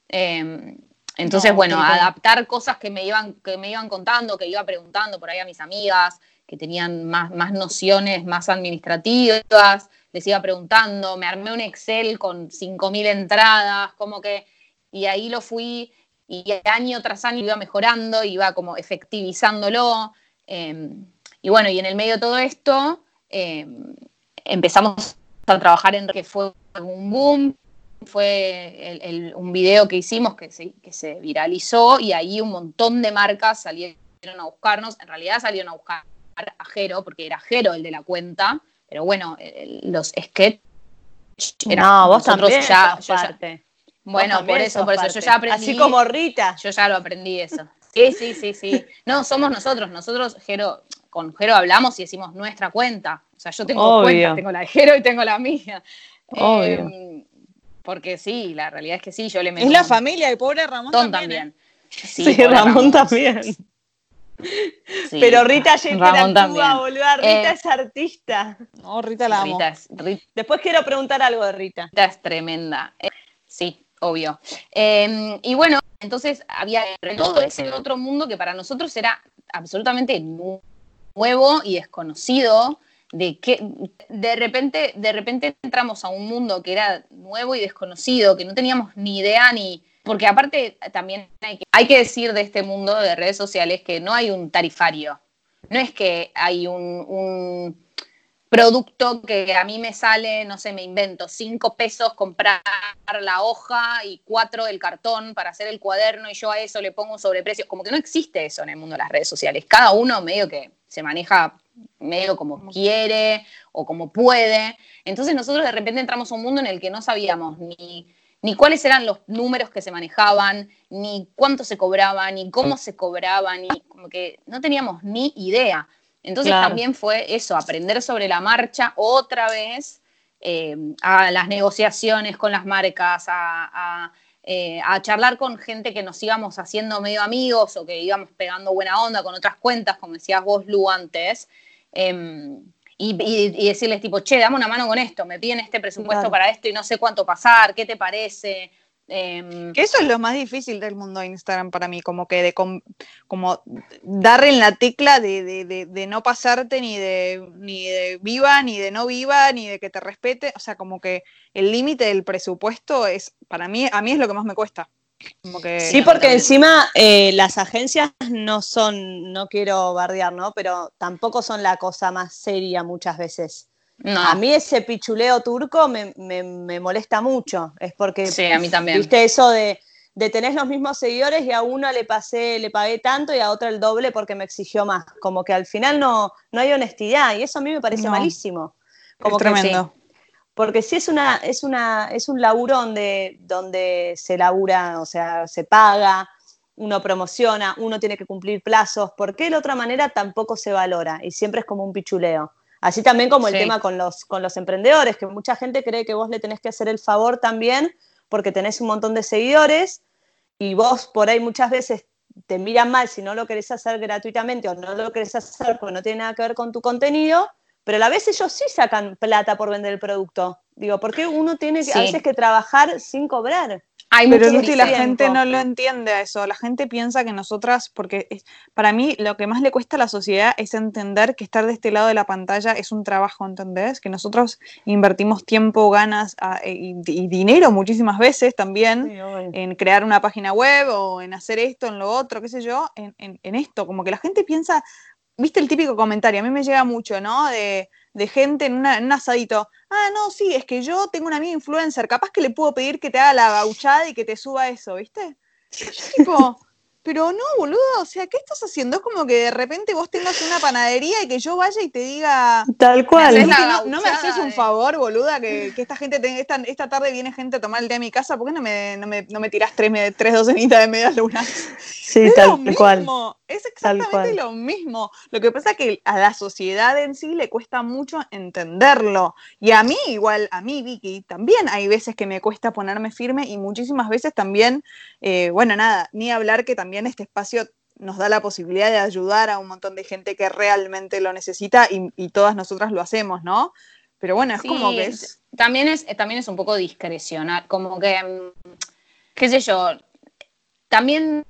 Em, entonces, bueno, adaptar cosas que me, iban, que me iban contando, que iba preguntando por ahí a mis amigas, que tenían más, más nociones más administrativas, les iba preguntando, me armé un Excel con 5.000 entradas, como que, y ahí lo fui, y año tras año iba mejorando, iba como efectivizándolo. Em, y bueno, y en el medio de todo esto em, empezamos a trabajar en que fue un boom, fue un video que hicimos que se, que se viralizó y ahí un montón de marcas salieron a buscarnos, en realidad salieron a buscar a Jero, porque era Jero el de la cuenta, pero bueno, los sketches no, vos también ya, bueno, por eso, por eso yo ya aprendí. Así como Rita. Yo ya lo aprendí eso. Sí, sí, sí, sí. No, somos nosotros. Nosotros, Jero, con Jero hablamos y decimos nuestra cuenta. O sea, yo tengo cuenta, tengo la de Jero y tengo la mía. Em, porque sí, la realidad es que sí, yo le meto. Es la familia, y pobre Ramón también. ¿eh? Sí, Ramón, también. Pero Rita ya interactúa, boludo. Rita eh, es artista. No, Rita la amo. Después quiero preguntar algo de Rita. Rita es tremenda. Eh, sí, obvio. Em, y bueno, entonces había todo ese otro mundo que para nosotros era absolutamente nuevo y desconocido. De que de repente, de repente entramos a un mundo que era nuevo y desconocido, que no teníamos ni idea ni, porque aparte también hay que, decir de este mundo de redes sociales que no hay un tarifario. No es que hay un, producto que a mí me sale, no sé, me invento, cinco pesos comprar la hoja y cuatro el cartón para hacer el cuaderno y yo a eso le pongo un sobreprecio. Como que no existe eso en el mundo de las redes sociales. Cada uno medio que se maneja medio como quiere o como puede. Entonces nosotros de repente entramos a un mundo en el que no sabíamos ni ni cuáles eran los números que se manejaban, ni cuánto se cobraba, ni cómo se cobraba, ni como que no teníamos ni idea. Entonces también fue eso, aprender sobre la marcha otra vez eh, a las negociaciones con las marcas, eh, a, charlar con gente que nos íbamos haciendo medio amigos o que íbamos pegando buena onda con otras cuentas, como decías vos, Lu, antes. Em, y, decirles tipo, che, dame una mano con esto, me piden este presupuesto para esto y no sé cuánto pasar, ¿qué te parece? Em, que eso es lo más difícil del mundo de Instagram para mí, como que de como dar en la tecla de, no pasarte ni de, ni de viva, ni de no viva, ni de que te respete. O sea, como que el límite del presupuesto es, para mí, a mí es lo que más me cuesta sí, porque encima eh, las agencias no son, no quiero bardear, ¿no? Pero tampoco son la cosa más seria muchas veces. A mí ese pichuleo turco me, molesta mucho. Es porque, sí, a mí también. viste eso de, de tener los mismos seguidores y a uno le pasé, le pagué tanto y a otro el doble porque me exigió más. Como que al final no, no hay honestidad y eso a mí me parece malísimo. Como es tremendo porque si es una, es una, es un laburo donde, donde se labura, o sea, se paga, uno promociona, uno tiene que cumplir plazos, ¿por qué de otra manera tampoco se valora? Y siempre es como un pichuleo. Así también como el tema con los, con los emprendedores, que mucha gente cree que vos le tenés que hacer el favor también porque tenés un montón de seguidores y vos por ahí muchas veces te miran mal si no lo querés hacer gratuitamente o no lo querés hacer porque no tiene nada que ver con tu contenido pero a la vez ellos sí sacan plata por vender el producto. Digo, ¿por qué uno tiene que, a veces que trabajar sin cobrar? Hay pero la gente no lo entiende a eso. La gente piensa que nosotras, porque para mí lo que más le cuesta a la sociedad es entender que estar de este lado de la pantalla es un trabajo, ¿entendés? Que nosotros invertimos tiempo, ganas e, y, dinero muchísimas veces también en crear una página web o en hacer esto, en lo otro, qué sé yo, en, en esto. Como que la gente piensa, viste el típico comentario, a mí me llega mucho, ¿no? De, gente en, un asadito. Ah, no, sí, es que yo tengo una amiga influencer, capaz que le puedo pedir que te haga la gauchada y que te suba eso, ¿viste? Yo tipo, pero no, boludo, o sea, ¿qué estás haciendo? Es como que de repente vos tengas una panadería y que yo vaya y te diga. Tal cual. No, me haces un favor, boluda, que, esta gente, esta, esta, tarde viene gente a tomar el té a mi casa, ¿por qué no me, no me, no me tirás tres, tres docenitas de medias lunas? Sí, es tal lo cual. Es exactamente lo mismo. Lo que pasa es que a la sociedad en sí le cuesta mucho entenderlo. Y a mí, igual, a mí, Vicky, también hay veces que me cuesta ponerme firme y muchísimas veces también, eh, bueno, nada, ni hablar que también este espacio nos da la posibilidad de ayudar a un montón de gente que realmente lo necesita y, todas nosotras lo hacemos, ¿no? Pero bueno, es como que es... También es, también es un poco discrecional, como que, mm, qué sé yo, también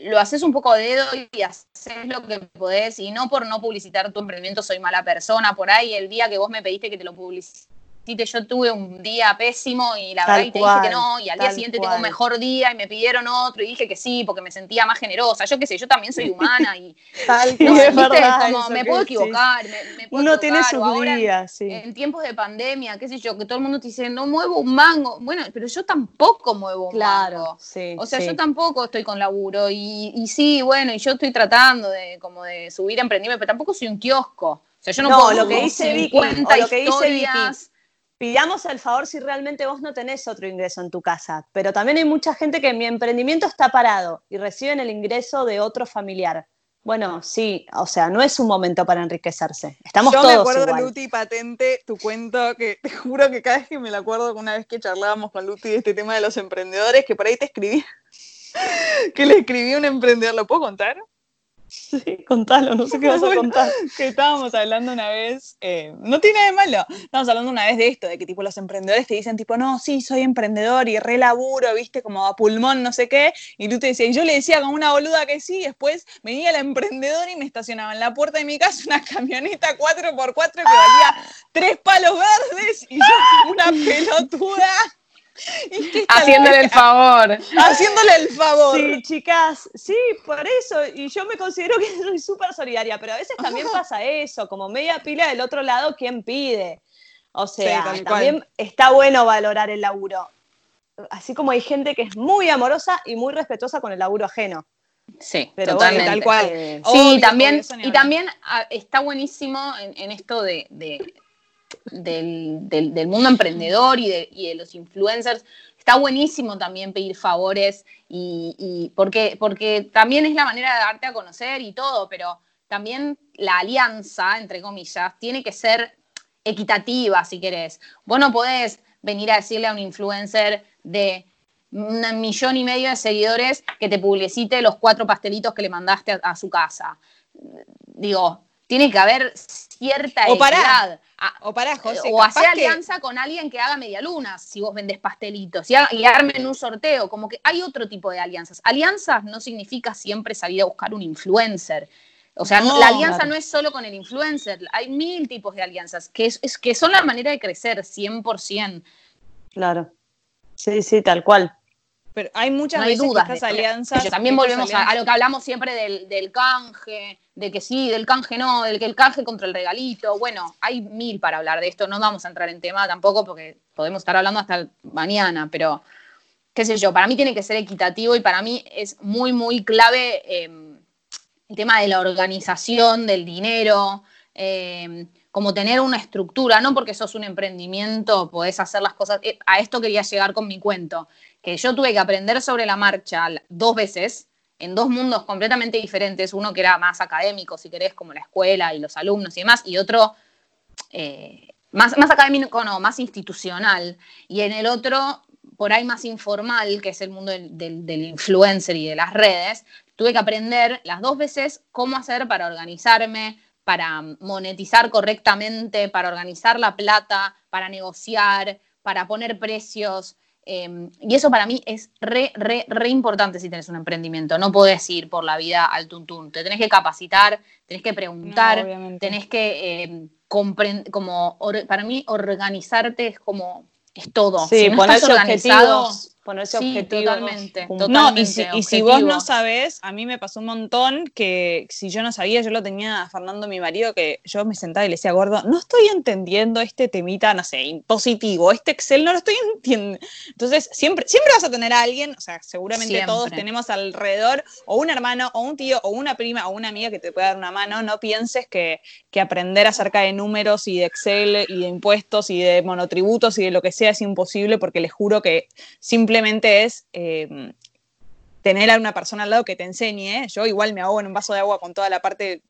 lo haces un poco de dedo y haces lo que podés, y no por no publicitar tu emprendimiento soy mala persona, por ahí el día que vos me pediste que te lo publicite viste, yo tuve un día pésimo y la verdad y te dije que no, y al día siguiente tengo un mejor día y me pidieron otro y dije que sí, porque me sentía más generosa. Yo qué sé, yo también soy humana y tal cual, como, me puedo equivocar, me, puedo Uno tiene sus días, sí. En tiempos de pandemia, qué sé yo, que todo el mundo te dice, no muevo un mango. Bueno, pero yo tampoco muevo un mango. Sí, o sea, yo tampoco estoy con laburo y, y sí, bueno, y yo estoy tratando de como de subir a emprendimiento, pero tampoco soy un kiosco. O sea, yo no, puedo lo que dice Vicky, lo que dice Vicky, pidamos el favor si realmente vos no tenés otro ingreso en tu casa. Pero también hay mucha gente que mi emprendimiento está parado y reciben el ingreso de otro familiar. Bueno, sí, o sea, no es un momento para enriquecerse. Estamos Yo me acuerdo, igual. Luti, patente, tu cuento, que te juro que cada vez que me lo acuerdo, una vez que charlábamos con Luti de este tema de los emprendedores, que por ahí te escribí, que le escribí a un emprendedor, ¿lo puedo contar? Sí, contalo, no sé qué vas a contar. que estábamos hablando una vez, eh, no tiene nada de malo, estábamos hablando una vez de esto, de que tipo los emprendedores te dicen tipo, no, sí, soy emprendedor y relaburo, viste, como a pulmón, no sé qué, y tú te decías, y yo le decía como una boluda que sí, después venía la emprendedora y me estacionaba en la puerta de mi casa una camioneta 4x4 que valía tres palos verdes y yo una pelotuda Haciéndole el favor. Haciéndole el favor. Sí, chicas, sí, por eso. Y yo me considero que soy súper solidaria, pero a veces también pasa eso, como media pila del otro lado, ¿quién pide? O sea, también está bueno valorar el laburo. Así como hay gente que es muy amorosa y muy respetuosa con el laburo ajeno. Sí, pero totalmente. tal cual. sí, también, y también ah, está buenísimo en, esto de del, mundo emprendedor y de, los influencers. Está buenísimo también pedir favores y, porque, porque también es la manera de darte a conocer y todo, pero también la alianza, entre comillas, tiene que ser equitativa, si querés. Vos no podés venir a decirle a un influencer de un millón y medio de seguidores que te publicite los cuatro pastelitos que le mandaste a su casa. Digo, tiene que haber cierta o equidad. o para José. O hacer alianza con alguien que haga medialunas si vos vendes pastelitos y, y, armen un sorteo. Como que hay otro tipo de alianzas. Alianzas no significa siempre salir a buscar un influencer. O sea, la alianza no es solo con el influencer, hay mil tipos de alianzas que, es, que son la manera de crecer 100%. Claro. Sí, sí, tal cual. Pero hay muchas veces dudas que estas alianzas. También volvemos a, lo que hablamos siempre del, del canje, de que sí, del canje no, del que el canje contra el regalito. Bueno, hay mil para hablar de esto, no vamos a entrar en tema tampoco porque podemos estar hablando hasta mañana, pero qué sé yo, para mí tiene que ser equitativo y para mí es muy, muy clave em, el tema de la organización, del dinero, em, como tener una estructura, no porque sos un emprendimiento, podés hacer las cosas. Eh, a esto quería llegar con mi cuento, que yo tuve que aprender sobre la marcha dos veces en dos mundos completamente diferentes, uno que era más académico, si querés, como la escuela y los alumnos y demás, y otro eh, más, más académico, no, más institucional, y en el otro, por ahí más informal, que es el mundo del, influencer y de las redes, tuve que aprender las dos veces cómo hacer para organizarme, para monetizar correctamente, para organizar la plata, para negociar, para poner precios, Em, y eso para mí es re, re, re importante si tenés un emprendimiento. No podés ir por la vida al tuntún. Te tenés que capacitar, tenés que preguntar, tenés que eh, comprender, como, para mí organizarte es como, es todo. Sí, si no ponerse objetivos ponerse sí, Totalmente, No, y si, vos no sabés, a mí me pasó un montón que si yo no sabía, yo lo tenía a Fernando, mi marido, que yo me sentaba y le decía, gordo, no estoy entendiendo este temita, no sé, impositivo, este Excel no lo estoy entendiendo. Entonces, siempre, siempre vas a tener a alguien, o sea, seguramente todos tenemos alrededor o un hermano o un tío o una prima o una amiga que te pueda dar una mano. No pienses que, que aprender acerca de números y de Excel y de impuestos y de monotributos y de lo que sea es imposible porque les juro que simplemente simplemente es eh, tener a una persona al lado que te enseñe. Yo igual me ahogo en un vaso de agua con toda la parte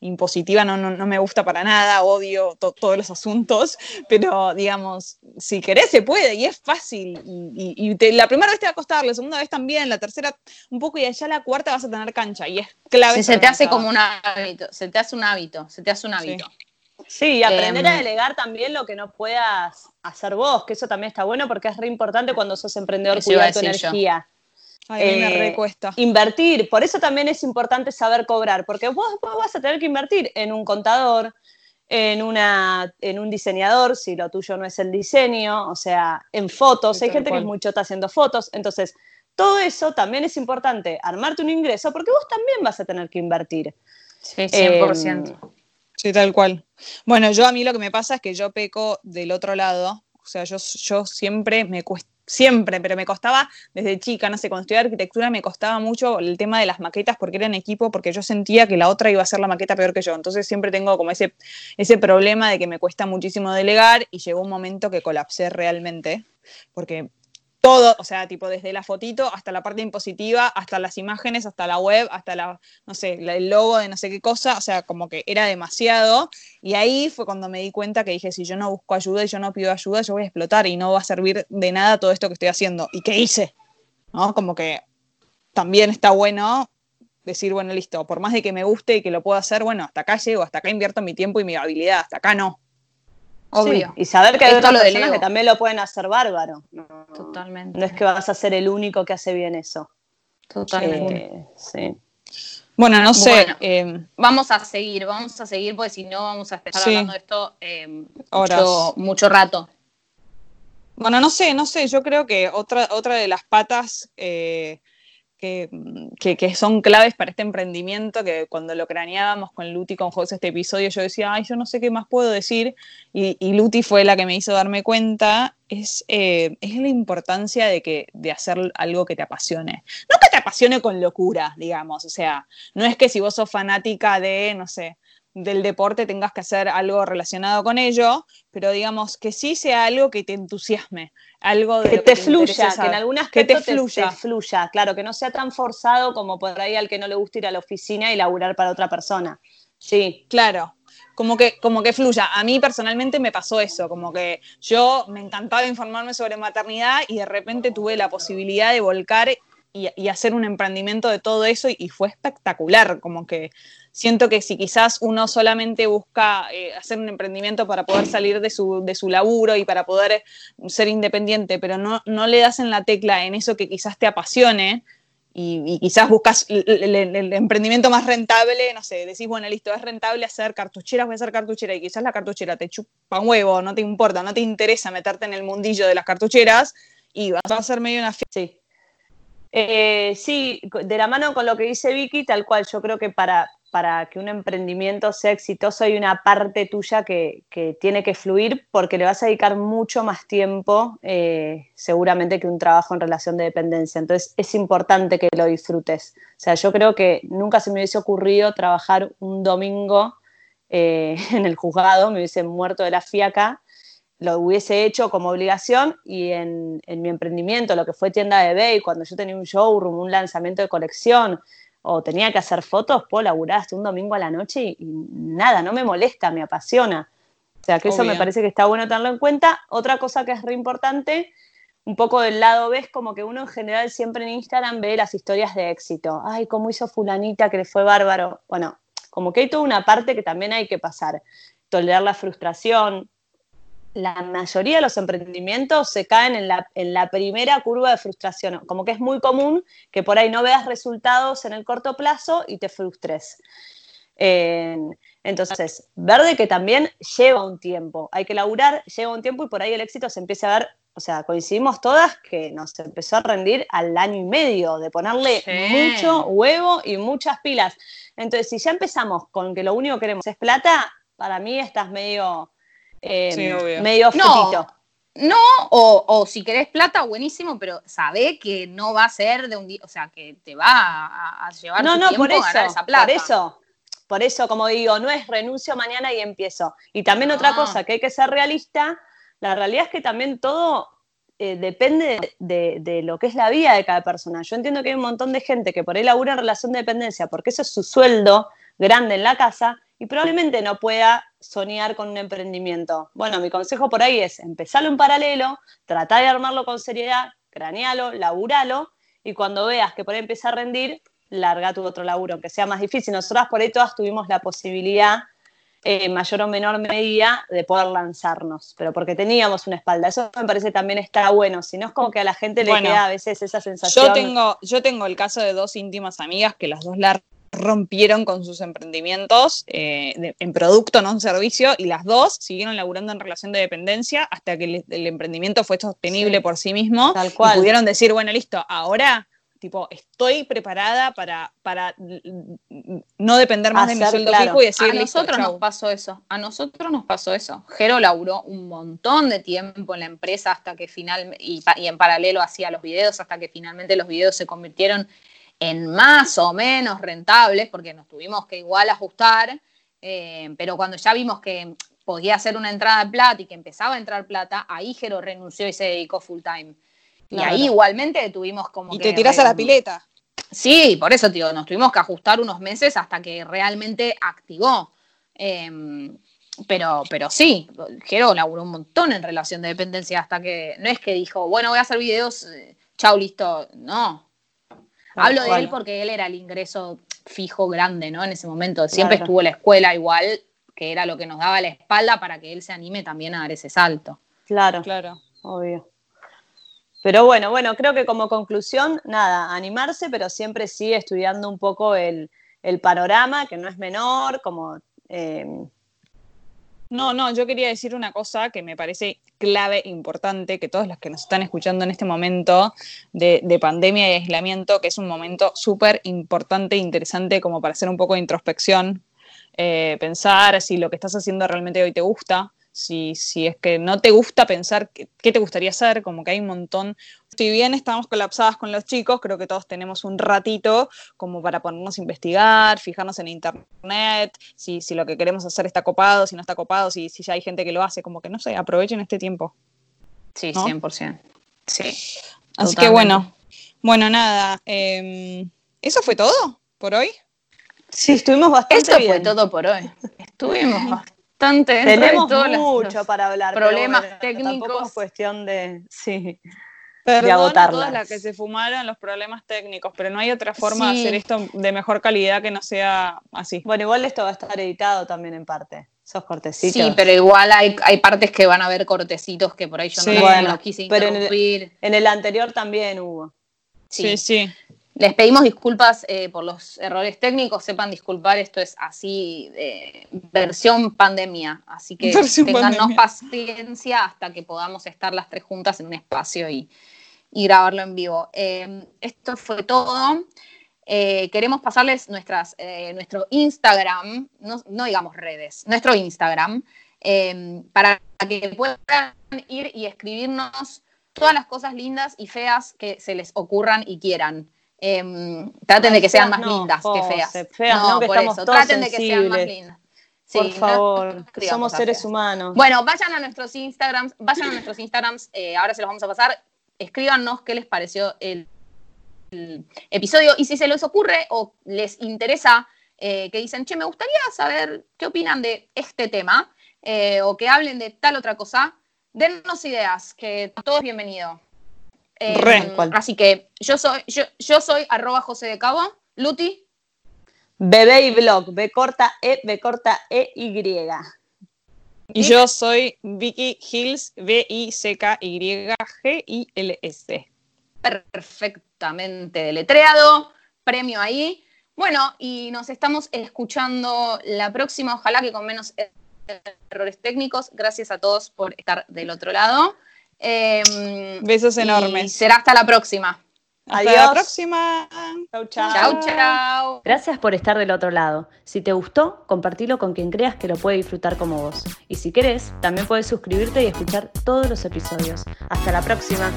impositiva, no, no, me gusta para nada, odio todos los asuntos, pero digamos, si querés se puede y es fácil. Y, la primera vez te va a costar, la segunda vez también, la tercera un poco y allá la cuarta vas a tener cancha y es clave. se te hace como un hábito, se te hace un hábito, se te hace un hábito. Sí, y aprender a em, delegar también lo que no puedas hacer vos, que eso también está bueno porque es re importante cuando sos emprendedor cuidar tu energía. Ay, me eh, recuesta. Invertir, por eso también es importante saber cobrar, porque vos, vas a tener que invertir en un contador, en, una, en un diseñador, si lo tuyo no es el diseño, o sea, en fotos. Hay gente que es muy chota haciendo fotos. Entonces, todo eso también es importante, armarte un ingreso, porque vos también vas a tener que invertir. Sí, 100%. Em, sí, tal cual. Bueno, yo a mí lo que me pasa es que yo peco del otro lado. O sea, yo, siempre me cuesta siempre, pero me costaba desde chica, no sé, cuando estudiaba arquitectura me costaba mucho el tema de las maquetas porque era en equipo, porque yo sentía que la otra iba a hacer la maqueta peor que yo. Entonces siempre tengo como ese, ese problema de que me cuesta muchísimo delegar y llegó un momento que colapsé realmente, porque todo, o sea, tipo desde la fotito hasta la parte impositiva, hasta las imágenes, hasta la web, hasta la, no sé, el logo de no sé qué cosa, o sea, como que era demasiado. Y ahí fue cuando me di cuenta que dije, si yo no busco ayuda y yo no pido ayuda, yo voy a explotar y no va a servir de nada todo esto que estoy haciendo. ¿Y qué hice? ¿No? Como que también está bueno decir, bueno, listo, por más de que me guste y que lo pueda hacer, bueno, hasta acá llego, hasta acá invierto mi tiempo y mi habilidad, hasta acá no. Obvio. y saber que hay otras personas que también lo pueden hacer bárbaro. Totalmente. No es que vas a ser el único que hace bien eso. Totalmente. Eh, sí. Bueno, no sé. Eh, vamos a seguir, vamos a seguir porque si no vamos a empezar hablando de esto eh, mucho, mucho, rato. Bueno, no sé, no sé. Yo creo que otra, otra de las patas que, son claves para este emprendimiento, que cuando lo craneábamos con Luti, con José, este episodio, yo decía, ay, yo no sé qué más puedo decir, y, y Luti fue la que me hizo darme cuenta, es, eh, es la importancia de, que, de hacer algo que te apasione. No que te apasione con locura, digamos, o sea, no es que si vos sos fanática de, no sé, del deporte tengas que hacer algo relacionado con ello, pero digamos que sí sea algo que te entusiasme, algo de que, te, fluya, que en algunas que te fluya. fluya, claro, que no sea tan forzado como por ahí al que no le gusta ir a la oficina y laburar para otra persona. Sí, claro. Como que, como que fluya. A mí personalmente me pasó eso, como que yo me encantaba informarme sobre maternidad y de repente tuve la posibilidad de volcar y, hacer un emprendimiento de todo eso y, fue espectacular, como que siento que si quizás uno solamente busca eh, hacer un emprendimiento para poder salir de su, de su laburo y para poder ser independiente, pero no, no le das en la tecla en eso que quizás te apasione, y, quizás buscas el, emprendimiento más rentable, no sé, decís, bueno, listo, es rentable hacer cartucheras, voy a hacer cartuchera y quizás la cartuchera te chupa un huevo, no te importa, no te interesa meterte en el mundillo de las cartucheras y vas a ser medio una Sí. Eh, sí, de la mano con lo que dice Vicky, tal cual, yo creo que para, para que un emprendimiento sea exitoso hay una parte tuya que, tiene que fluir porque le vas a dedicar mucho más tiempo eh, seguramente que un trabajo en relación de dependencia. Entonces es importante que lo disfrutes. O sea, yo creo que nunca se me hubiese ocurrido trabajar un domingo eh, en el juzgado, me hubiese muerto de la fiaca lo hubiese hecho como obligación y en, mi emprendimiento, lo que fue tienda de eBay, cuando yo tenía un showroom, un lanzamiento de colección o tenía que hacer fotos, puedo laburar hasta un domingo a la noche y, nada, no me molesta, me apasiona. O sea, que eso me parece que está bueno tenerlo en cuenta. Otra cosa que es re importante, un poco del lado ves como que uno en general siempre en Instagram ve las historias de éxito. Ay, cómo hizo fulanita que le fue bárbaro. Bueno, como que hay toda una parte que también hay que pasar. Tolerar la frustración, la mayoría de los emprendimientos se caen en la, primera curva de frustración. Como que es muy común que por ahí no veas resultados en el corto plazo y te frustres. entonces, verde que también lleva un tiempo. Hay que laburar, lleva un tiempo y por ahí el éxito se empieza a ver. O sea, coincidimos todas que nos empezó a rendir al año y medio de ponerle mucho huevo y muchas pilas. Entonces, si ya empezamos con que lo único que queremos es plata, para mí estás medio Em, medio no, No, o, si querés plata, buenísimo, pero sabe que no va a ser de un día, o sea, que te va a, llevar no, no, tiempo por eso, esa plata. Por eso, por eso, como digo, no es renuncio mañana y empiezo. Y también otra cosa, que hay que ser realista, la realidad es que también todo eh, depende de, de, lo que es la vida de cada persona. Yo entiendo que hay un montón de gente que por ahí labura en relación de dependencia, porque eso es su sueldo grande en la casa, y probablemente no pueda soñar con un emprendimiento. Bueno, mi consejo por ahí es empezarlo en paralelo, tratar de armarlo con seriedad, cranealo, laburalo, y cuando veas que por ahí empieza a rendir, larga tu otro laburo, aunque sea más difícil. Nosotras por ahí todas tuvimos la posibilidad, en eh, mayor o menor medida, de poder lanzarnos, pero porque teníamos una espalda. Eso me parece también está bueno, si no es como que a la gente le queda a veces esa sensación. Yo tengo, yo tengo el caso de dos íntimas amigas que las dos largas rompieron con sus emprendimientos eh, en producto, no en servicio, y las dos siguieron laburando en relación de dependencia hasta que el, emprendimiento fue sostenible por sí mismo. Tal cual. Y pudieron decir, bueno, listo, ahora tipo, estoy preparada para, para no depender más de mi sueldo fijo y decir, a nosotros nos pasó eso, a nosotros nos pasó eso. Jero laburó un montón de tiempo en la empresa hasta que finalmente, y, en paralelo hacía los videos, hasta que finalmente los videos se convirtieron en más o menos rentables, porque nos tuvimos que igual ajustar, eh, pero cuando ya vimos que podía hacer una entrada de plata y que empezaba a entrar plata, ahí Jero renunció y se dedicó full time. Y ahí igualmente tuvimos como. Y te tirás a la pileta. Sí, por eso, tío, nos tuvimos que ajustar unos meses hasta que realmente activó. Em, pero, pero sí, Jero laburó un montón en relación de dependencia hasta que no es que dijo, bueno, voy a hacer videos, eh, chau, listo. No. Hablo de él porque él era el ingreso fijo grande, ¿no? En ese momento. Siempre estuvo en la escuela igual, que era lo que nos daba la espalda para que él se anime también a dar ese salto. Claro, claro, obvio. Pero bueno, bueno, creo que como conclusión, nada, animarse, pero siempre sigue estudiando un poco el, panorama, que no es menor, como... Eh, no, no, yo quería decir una cosa que me parece clave, importante, que todos los que nos están escuchando en este momento de, pandemia y aislamiento, que es un momento súper importante e interesante como para hacer un poco de introspección, eh, pensar si lo que estás haciendo realmente hoy te gusta, si, si es que no te gusta pensar qué, te gustaría hacer, como que hay un montón. Si bien estamos colapsadas con los chicos, creo que todos tenemos un ratito como para ponernos a investigar, fijarnos en internet, si, si lo que queremos hacer está copado, si no está copado, si, si ya hay gente que lo hace, como que no sé, aprovechen este tiempo. Sí, 100%. Sí. Así que bueno, bueno, nada, em, ¿eso fue todo por hoy? Sí, estuvimos bastante Eso fue todo por hoy. Estuvimos bastante tenemos mucho para hablar. Problemas técnicos. Tampoco es cuestión de. Sí. de agotarlas. todas las que se fumaron los problemas técnicos, pero no hay otra forma de hacer esto de mejor calidad que no sea así. Bueno, igual esto va a estar editado también en parte. Esos cortecitos. Sí, pero igual hay, hay partes que van a haber cortecitos que por ahí yo no, los quise interrumpir. Pero en el, en el anterior también hubo. sí. sí. Les pedimos disculpas eh, por los errores técnicos, sepan disculpar, esto es así, versión pandemia, así que tengannos paciencia hasta que podamos estar las tres juntas en un espacio y, grabarlo en vivo. Eh, esto fue todo. Eh, queremos pasarles nuestras, nuestro Instagram, no, no, digamos redes, nuestro Instagram, para que puedan ir y escribirnos todas las cosas lindas y feas que se les ocurran y quieran. Traten de que sean más lindas que feas. no, por eso. Traten de que sean más lindas. por favor, somos seres humanos. Bueno, vayan a nuestros Instagrams, vayan a nuestros Instagrams, eh, ahora se los vamos a pasar, escríbanos qué les pareció el, episodio y si se les ocurre o les interesa eh, que dicen, che, me gustaría saber qué opinan de este tema eh, o que hablen de tal otra cosa, dennos ideas, que todo es bienvenido. Em, así que yo soy, yo, yo soy arroba José de Cabo. Luti. Bebé y blog, B corta E, B corta E, Y. Y yo soy Vicky Hills, B-I-C-K-Y-G-I-L-S. Perfectamente deletreado, premio ahí. Bueno, y nos estamos escuchando la próxima, ojalá que con menos errores técnicos. Gracias a todos por estar del otro lado. Em, Besos enormes. Será hasta la próxima. Hasta la próxima. Chau, chau. Chau, chau. Gracias por estar del otro lado. Si te gustó, compartilo con quien creas que lo puede disfrutar como vos. Y si querés, también puedes suscribirte y escuchar todos los episodios. Hasta la próxima.